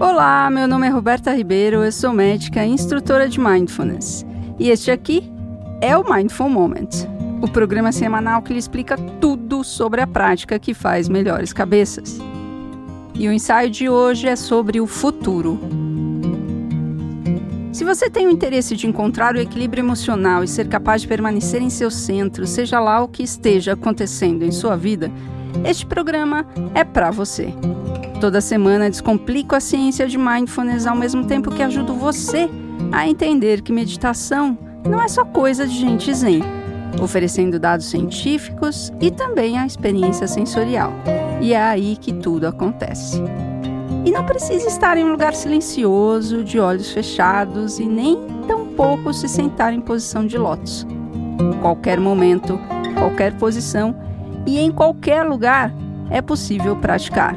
Olá, meu nome é Roberta Ribeiro, eu sou médica e instrutora de Mindfulness. E este aqui é o Mindful Moment, o programa semanal que lhe explica tudo sobre a prática que faz melhores cabeças. E o ensaio de hoje é sobre o futuro. Se você tem o interesse de encontrar o equilíbrio emocional e ser capaz de permanecer em seu centro, seja lá o que esteja acontecendo em sua vida, este programa é para você. Toda semana descomplico a ciência de mindfulness ao mesmo tempo que ajudo você a entender que meditação não é só coisa de gente zen, oferecendo dados científicos e também a experiência sensorial. E é aí que tudo acontece. E não precisa estar em um lugar silencioso, de olhos fechados e nem tampouco se sentar em posição de lótus. Qualquer momento, qualquer posição e em qualquer lugar é possível praticar.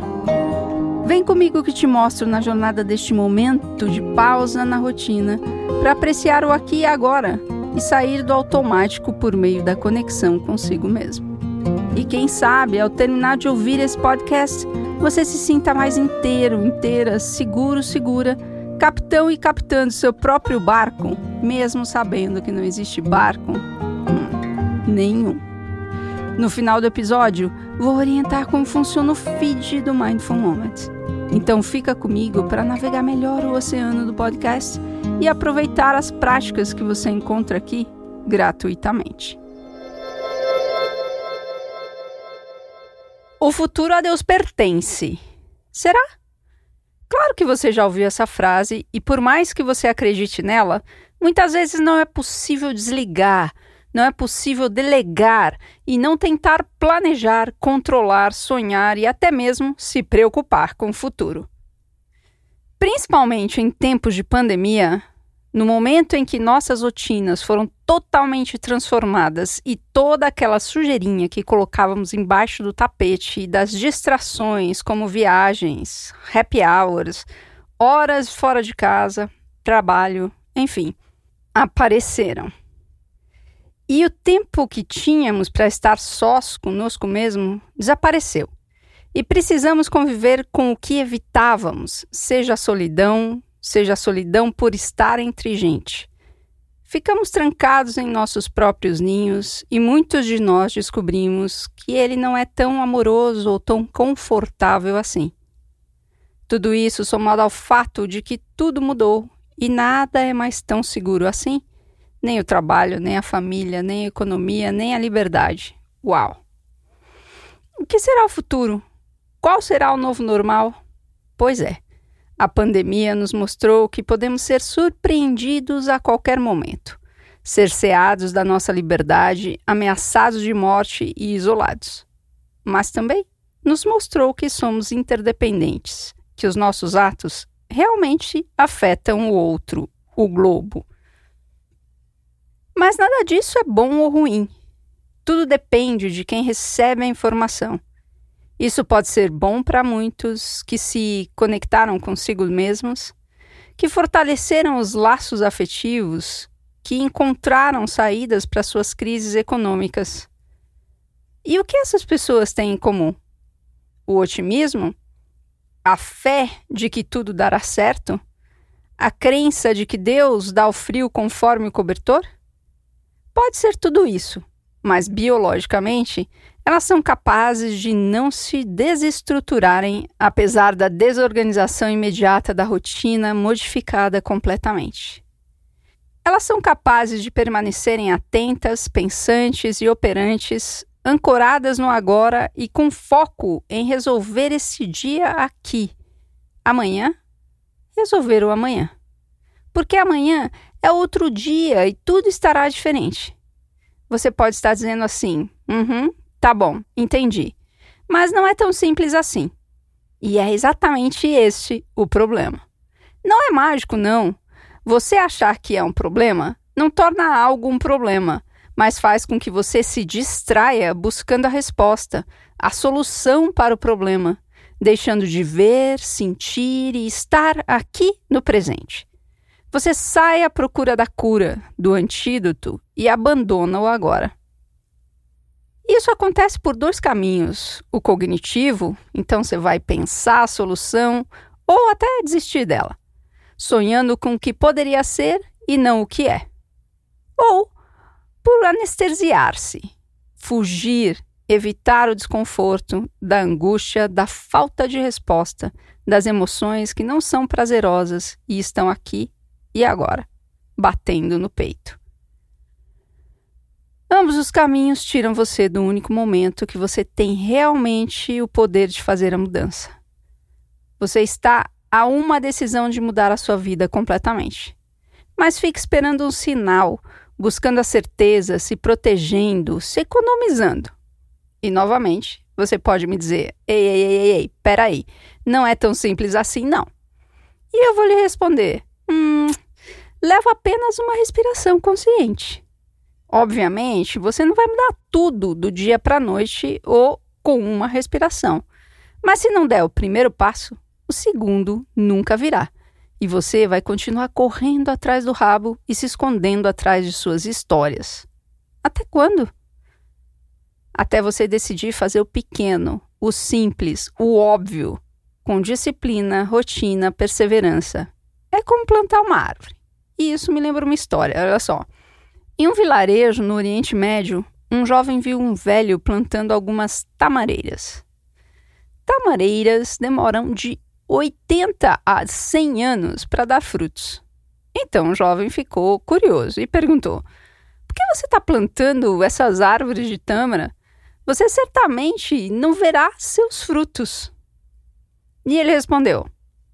Vem comigo que te mostro na jornada deste momento de pausa na rotina para apreciar o aqui e agora e sair do automático por meio da conexão consigo mesmo. E quem sabe, ao terminar de ouvir esse podcast, você se sinta mais inteiro, inteira, seguro, segura, capitão e capitã do seu próprio barco, mesmo sabendo que não existe barco hum, nenhum. No final do episódio, vou orientar como funciona o feed do Mindful Moment. Então fica comigo para navegar melhor o oceano do podcast e aproveitar as práticas que você encontra aqui gratuitamente. O futuro a Deus pertence. Será? Claro que você já ouviu essa frase e por mais que você acredite nela, muitas vezes não é possível desligar não é possível delegar e não tentar planejar, controlar, sonhar e até mesmo se preocupar com o futuro. Principalmente em tempos de pandemia, no momento em que nossas rotinas foram totalmente transformadas e toda aquela sujeirinha que colocávamos embaixo do tapete e das distrações como viagens, happy hours, horas fora de casa, trabalho, enfim, apareceram. E o tempo que tínhamos para estar sós conosco mesmo desapareceu. E precisamos conviver com o que evitávamos, seja a solidão, seja a solidão por estar entre gente. Ficamos trancados em nossos próprios ninhos e muitos de nós descobrimos que ele não é tão amoroso ou tão confortável assim. Tudo isso somado ao fato de que tudo mudou e nada é mais tão seguro assim nem o trabalho, nem a família, nem a economia, nem a liberdade. Uau! O que será o futuro? Qual será o novo normal? Pois é, a pandemia nos mostrou que podemos ser surpreendidos a qualquer momento, cerceados da nossa liberdade, ameaçados de morte e isolados. Mas também nos mostrou que somos interdependentes, que os nossos atos realmente afetam o outro, o globo, mas nada disso é bom ou ruim. Tudo depende de quem recebe a informação. Isso pode ser bom para muitos que se conectaram consigo mesmos, que fortaleceram os laços afetivos, que encontraram saídas para suas crises econômicas. E o que essas pessoas têm em comum? O otimismo? A fé de que tudo dará certo? A crença de que Deus dá o frio conforme o cobertor? Pode ser tudo isso, mas biologicamente elas são capazes de não se desestruturarem apesar da desorganização imediata da rotina modificada completamente. Elas são capazes de permanecerem atentas, pensantes e operantes, ancoradas no agora e com foco em resolver esse dia aqui. Amanhã, resolver o amanhã. Porque amanhã é outro dia e tudo estará diferente. Você pode estar dizendo assim: uhum, tá bom, entendi. Mas não é tão simples assim. E é exatamente este o problema. Não é mágico, não. Você achar que é um problema não torna algo um problema, mas faz com que você se distraia buscando a resposta, a solução para o problema, deixando de ver, sentir e estar aqui no presente. Você sai à procura da cura, do antídoto e abandona o agora. Isso acontece por dois caminhos: o cognitivo, então você vai pensar a solução, ou até desistir dela, sonhando com o que poderia ser e não o que é. Ou por anestesiar-se, fugir, evitar o desconforto, da angústia, da falta de resposta, das emoções que não são prazerosas e estão aqui e agora, batendo no peito. Ambos os caminhos tiram você do único momento que você tem realmente o poder de fazer a mudança. Você está a uma decisão de mudar a sua vida completamente. Mas fique esperando um sinal, buscando a certeza, se protegendo, se economizando. E novamente, você pode me dizer: ei, ei, ei, ei, ei, peraí, não é tão simples assim, não. E eu vou lhe responder: hum, leva apenas uma respiração consciente. Obviamente, você não vai mudar tudo do dia para a noite ou com uma respiração. Mas se não der o primeiro passo, o segundo nunca virá. E você vai continuar correndo atrás do rabo e se escondendo atrás de suas histórias. Até quando? Até você decidir fazer o pequeno, o simples, o óbvio, com disciplina, rotina, perseverança. É como plantar uma árvore. E isso me lembra uma história, olha só. Em um vilarejo no Oriente Médio, um jovem viu um velho plantando algumas tamareiras. Tamareiras demoram de 80 a 100 anos para dar frutos. Então o jovem ficou curioso e perguntou: Por que você está plantando essas árvores de tâmara? Você certamente não verá seus frutos. E ele respondeu: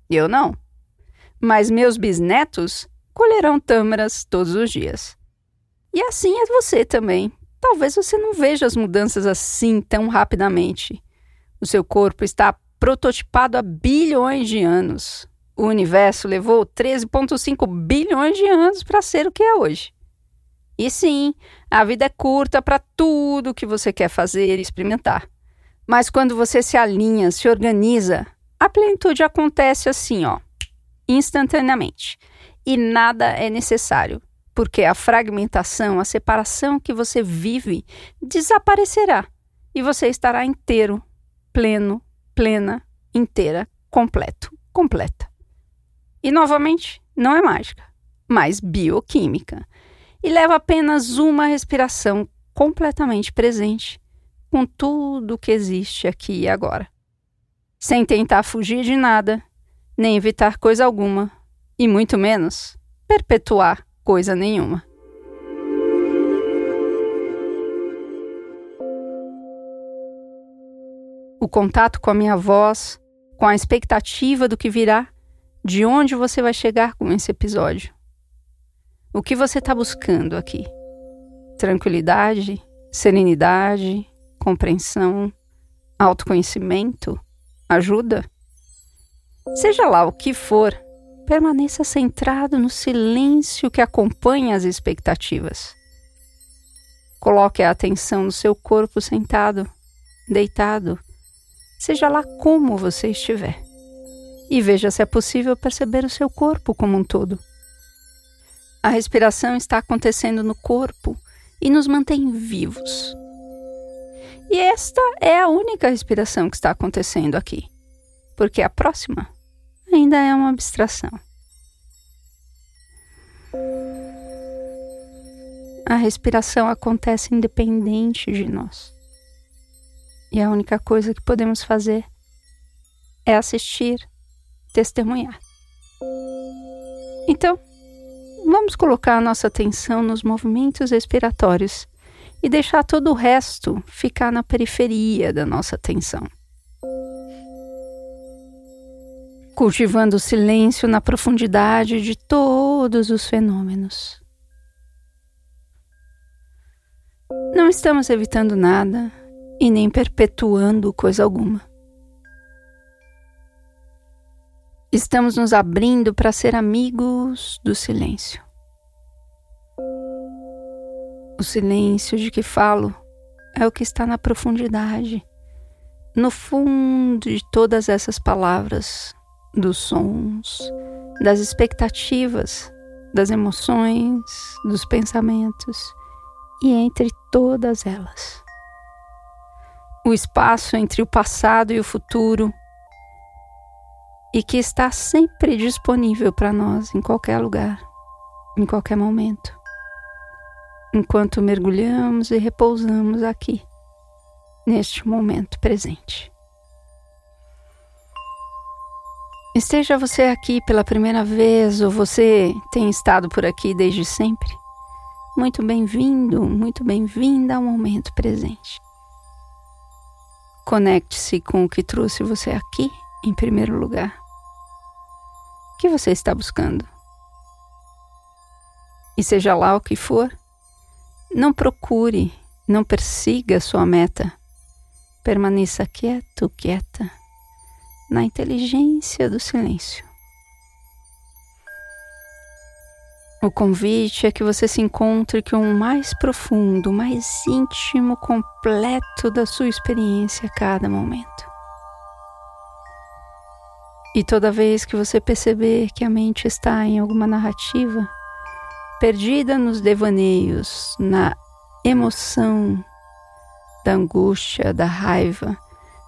Eu não. Mas meus bisnetos colherão tâmaras todos os dias. E assim é você também. Talvez você não veja as mudanças assim tão rapidamente. O seu corpo está prototipado há bilhões de anos. O universo levou 13,5 bilhões de anos para ser o que é hoje. E sim, a vida é curta para tudo que você quer fazer e experimentar. Mas quando você se alinha, se organiza, a plenitude acontece assim, ó, instantaneamente. E nada é necessário porque a fragmentação, a separação que você vive desaparecerá e você estará inteiro, pleno, plena, inteira, completo, completa. E novamente, não é mágica, mas bioquímica. E leva apenas uma respiração completamente presente com tudo que existe aqui e agora. Sem tentar fugir de nada, nem evitar coisa alguma, e muito menos perpetuar coisa nenhuma. O contato com a minha voz, com a expectativa do que virá, de onde você vai chegar com esse episódio. O que você está buscando aqui? Tranquilidade, serenidade, compreensão, autoconhecimento, ajuda? Seja lá o que for, permaneça centrado no silêncio que acompanha as expectativas. Coloque a atenção no seu corpo sentado, deitado, seja lá como você estiver. E veja se é possível perceber o seu corpo como um todo. A respiração está acontecendo no corpo e nos mantém vivos. E esta é a única respiração que está acontecendo aqui, porque a próxima ainda é uma abstração. A respiração acontece independente de nós. E a única coisa que podemos fazer é assistir, testemunhar. Então, vamos colocar a nossa atenção nos movimentos respiratórios e deixar todo o resto ficar na periferia da nossa atenção. Cultivando o silêncio na profundidade de todos os fenômenos. Não estamos evitando nada e nem perpetuando coisa alguma. Estamos nos abrindo para ser amigos do silêncio. O silêncio de que falo é o que está na profundidade, no fundo de todas essas palavras, dos sons, das expectativas, das emoções, dos pensamentos e entre todas elas. O espaço entre o passado e o futuro e que está sempre disponível para nós em qualquer lugar, em qualquer momento, enquanto mergulhamos e repousamos aqui, neste momento presente. Esteja você aqui pela primeira vez ou você tem estado por aqui desde sempre, muito bem-vindo, muito bem-vinda ao momento presente. Conecte-se com o que trouxe você aqui em primeiro lugar. O que você está buscando? E seja lá o que for, não procure, não persiga sua meta. Permaneça quieto, quieta, na inteligência do silêncio. O convite é que você se encontre com o mais profundo, mais íntimo, completo da sua experiência a cada momento. E toda vez que você perceber que a mente está em alguma narrativa, perdida nos devaneios, na emoção da angústia, da raiva,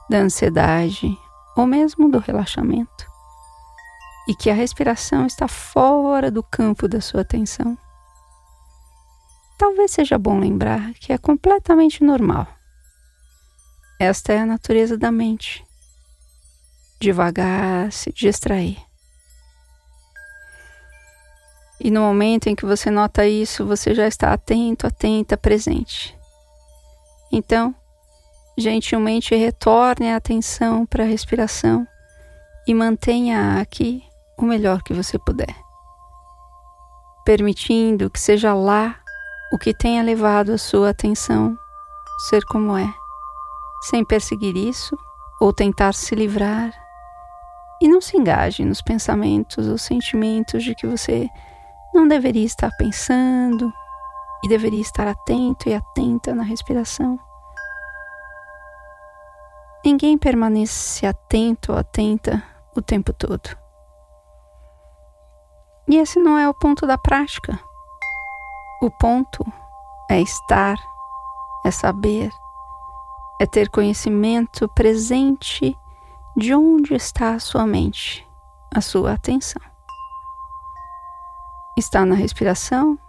da ansiedade ou mesmo do relaxamento, e que a respiração está fora do campo da sua atenção, talvez seja bom lembrar que é completamente normal. Esta é a natureza da mente devagar se distrair. E no momento em que você nota isso, você já está atento, atenta, presente. Então, gentilmente retorne a atenção para a respiração e mantenha aqui o melhor que você puder, permitindo que seja lá o que tenha levado a sua atenção ser como é, sem perseguir isso ou tentar se livrar e não se engaje nos pensamentos ou sentimentos de que você não deveria estar pensando e deveria estar atento e atenta na respiração. Ninguém permanece atento ou atenta o tempo todo. E esse não é o ponto da prática. O ponto é estar, é saber, é ter conhecimento presente de onde está a sua mente, a sua atenção. Está na respiração,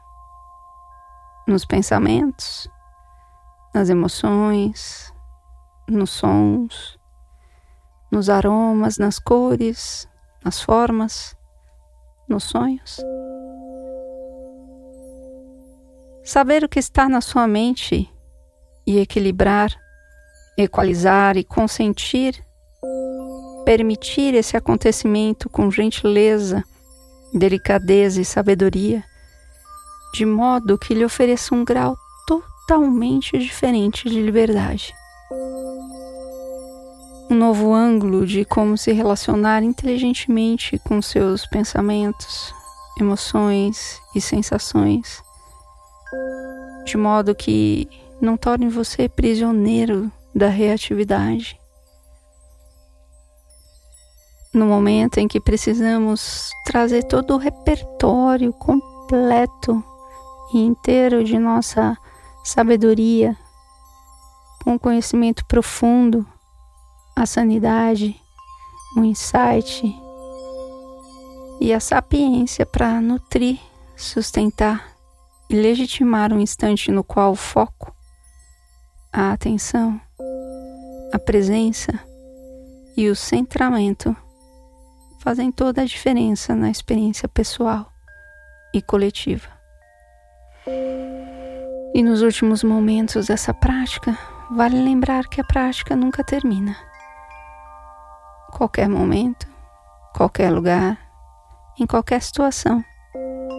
nos pensamentos, nas emoções, nos sons, nos aromas, nas cores, nas formas, nos sonhos. Saber o que está na sua mente e equilibrar, equalizar e consentir permitir esse acontecimento com gentileza, delicadeza e sabedoria, de modo que lhe ofereça um grau totalmente diferente de liberdade. Um novo ângulo de como se relacionar inteligentemente com seus pensamentos, emoções e sensações, de modo que não torne você prisioneiro da reatividade. No momento em que precisamos trazer todo o repertório completo e inteiro de nossa sabedoria, com conhecimento profundo, a sanidade, o insight e a sapiência para nutrir, sustentar e legitimar um instante no qual o foco, a atenção, a presença e o centramento fazem toda a diferença na experiência pessoal e coletiva. E nos últimos momentos dessa prática, vale lembrar que a prática nunca termina. Qualquer momento, qualquer lugar, em qualquer situação,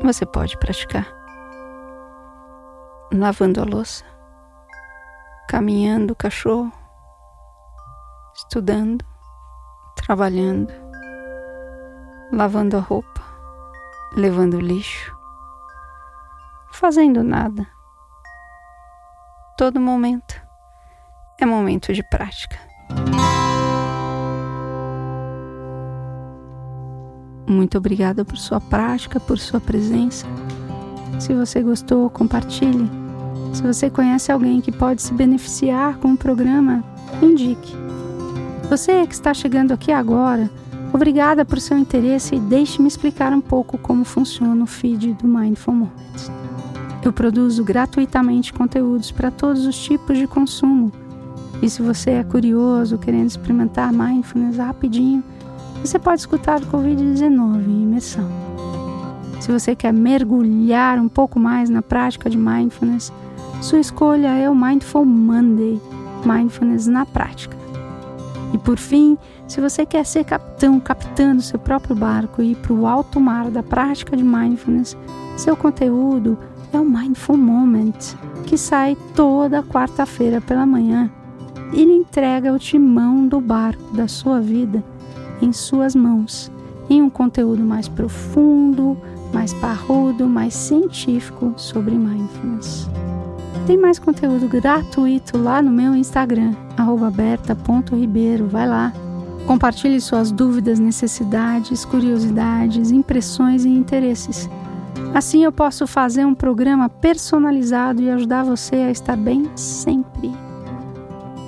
você pode praticar. Lavando a louça, caminhando o cachorro, estudando, trabalhando, lavando a roupa, levando o lixo, fazendo nada. Todo momento é momento de prática. Muito obrigada por sua prática, por sua presença. Se você gostou, compartilhe. Se você conhece alguém que pode se beneficiar com o programa, indique. Você que está chegando aqui agora, Obrigada por seu interesse e deixe-me explicar um pouco como funciona o feed do Mindful Moments. Eu produzo gratuitamente conteúdos para todos os tipos de consumo. E se você é curioso, querendo experimentar mindfulness rapidinho, você pode escutar o Covid-19 em imersão. Se você quer mergulhar um pouco mais na prática de mindfulness, sua escolha é o Mindful Monday Mindfulness na prática. E por fim, se você quer ser capitão, capitando seu próprio barco e ir para o alto mar da prática de mindfulness, seu conteúdo é o Mindful Moment, que sai toda quarta-feira pela manhã. Ele entrega o timão do barco da sua vida em suas mãos, em um conteúdo mais profundo, mais parrudo, mais científico sobre mindfulness. Tem mais conteúdo gratuito lá no meu Instagram, berta.ribeiro. Vai lá. Compartilhe suas dúvidas, necessidades, curiosidades, impressões e interesses. Assim eu posso fazer um programa personalizado e ajudar você a estar bem sempre.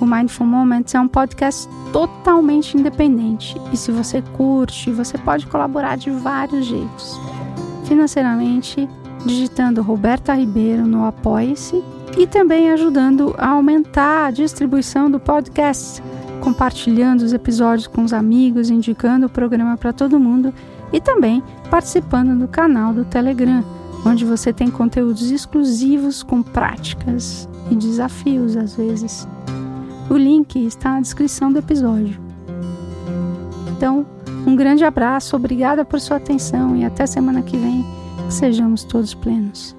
O Mindful Moments é um podcast totalmente independente e se você curte, você pode colaborar de vários jeitos. Financeiramente, digitando Roberta Ribeiro no Apoie-se e também ajudando a aumentar a distribuição do podcast, compartilhando os episódios com os amigos, indicando o programa para todo mundo e também participando do canal do Telegram, onde você tem conteúdos exclusivos com práticas e desafios às vezes. O link está na descrição do episódio. Então, um grande abraço, obrigada por sua atenção e até semana que vem, que sejamos todos plenos.